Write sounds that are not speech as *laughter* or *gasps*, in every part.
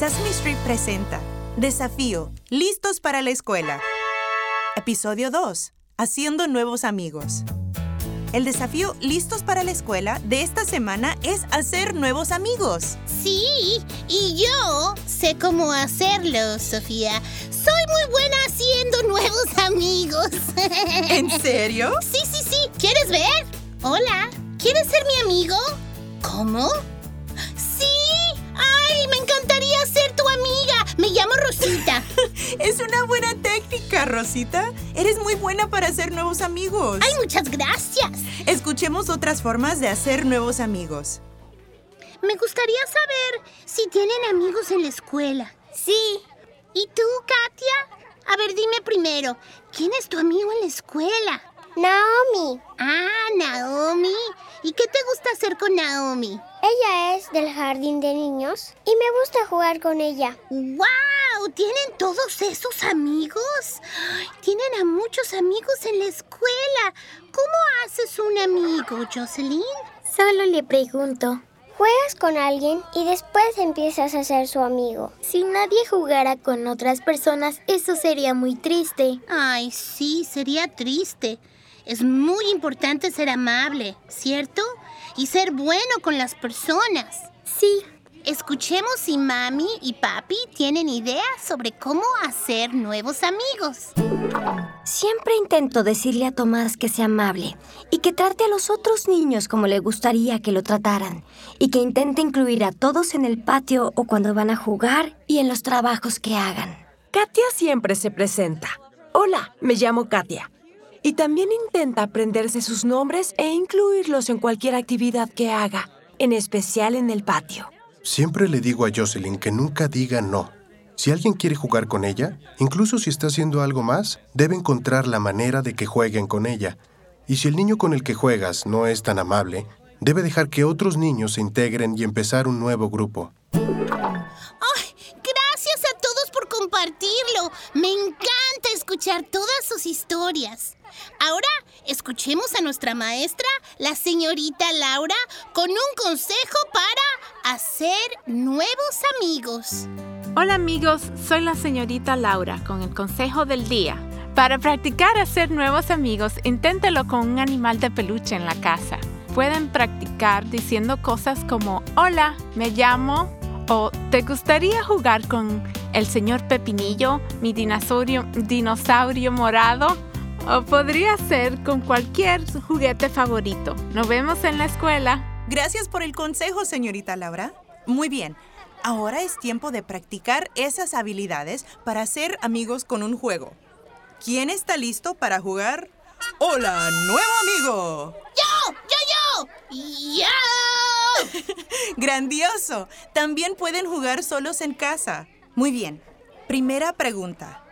Sesame Street presenta Desafío, listos para la escuela. Episodio 2, Haciendo nuevos amigos. El desafío listos para la escuela de esta semana es hacer nuevos amigos. Sí, y yo sé cómo hacerlo, Sofía. Soy muy buena haciendo nuevos amigos. *laughs* ¿En serio? Sí, sí, sí. ¿Quieres ver? Hola, ¿quieres ser mi amigo? ¿Cómo? Una buena técnica, Rosita. Eres muy buena para hacer nuevos amigos. Ay, muchas gracias. Escuchemos otras formas de hacer nuevos amigos. Me gustaría saber si tienen amigos en la escuela. Sí. ¿Y tú, Katia? A ver, dime primero, ¿quién es tu amigo en la escuela? Naomi. Ah, Naomi. ¿Y qué te gusta hacer con Naomi? Ella es del jardín de niños y me gusta jugar con ella. ¡Wow! ¿Tienen todos esos amigos? Tienen a muchos amigos en la escuela. ¿Cómo haces un amigo, Jocelyn? Solo le pregunto. Juegas con alguien y después empiezas a ser su amigo. Si nadie jugara con otras personas, eso sería muy triste. Ay, sí, sería triste. Es muy importante ser amable, ¿cierto? Y ser bueno con las personas. Sí, Escuchemos si mami y papi tienen ideas sobre cómo hacer nuevos amigos. Siempre intento decirle a Tomás que sea amable y que trate a los otros niños como le gustaría que lo trataran y que intente incluir a todos en el patio o cuando van a jugar y en los trabajos que hagan. Katia siempre se presenta. Hola, me llamo Katia. Y también intenta aprenderse sus nombres e incluirlos en cualquier actividad que haga, en especial en el patio. Siempre le digo a Jocelyn que nunca diga no. Si alguien quiere jugar con ella, incluso si está haciendo algo más, debe encontrar la manera de que jueguen con ella. Y si el niño con el que juegas no es tan amable, debe dejar que otros niños se integren y empezar un nuevo grupo. Escuchar todas sus historias. Ahora escuchemos a nuestra maestra, la señorita Laura, con un consejo para hacer nuevos amigos. Hola amigos, soy la señorita Laura con el consejo del día. Para practicar hacer nuevos amigos, inténtelo con un animal de peluche en la casa. Pueden practicar diciendo cosas como hola, me llamo o ¿te gustaría jugar con el señor Pepinillo, mi dinosaurio, dinosaurio morado? O podría ser con cualquier juguete favorito. Nos vemos en la escuela. Gracias por el consejo, señorita Laura. Muy bien. Ahora es tiempo de practicar esas habilidades para ser amigos con un juego. ¿Quién está listo para jugar? ¡Hola, nuevo amigo! ¡Yo! ¡Yo, yo! ¡Yo! *laughs* ¡Grandioso! También pueden jugar solos en casa. Muy bien. Primera pregunta.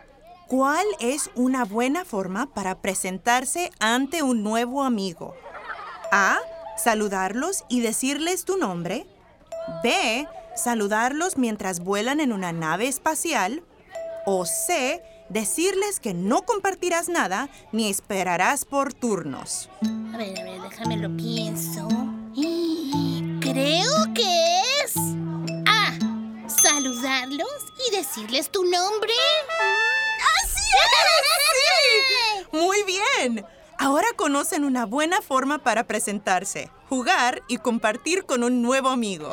¿Cuál es una buena forma para presentarse ante un nuevo amigo? A. Saludarlos y decirles tu nombre. B. Saludarlos mientras vuelan en una nave espacial. O C. Decirles que no compartirás nada ni esperarás por turnos. A ver, a ver, déjame lo pienso. *gasps* Creo que. Y decirles tu nombre. ¡Así es! *laughs* Muy bien. Ahora conocen una buena forma para presentarse, jugar y compartir con un nuevo amigo.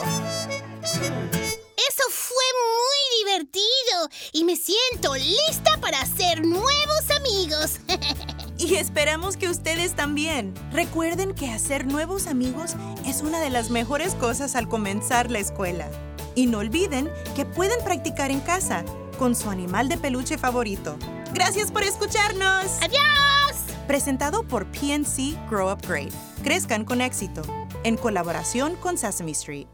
Eso fue muy divertido y me siento lista para hacer nuevos amigos. *laughs* Y esperamos que ustedes también. Recuerden que hacer nuevos amigos es una de las mejores cosas al comenzar la escuela. Y no olviden que pueden practicar en casa con su animal de peluche favorito. Gracias por escucharnos. ¡Adiós! Presentado por PNC Grow Up Great. Crezcan con éxito. En colaboración con Sesame Street.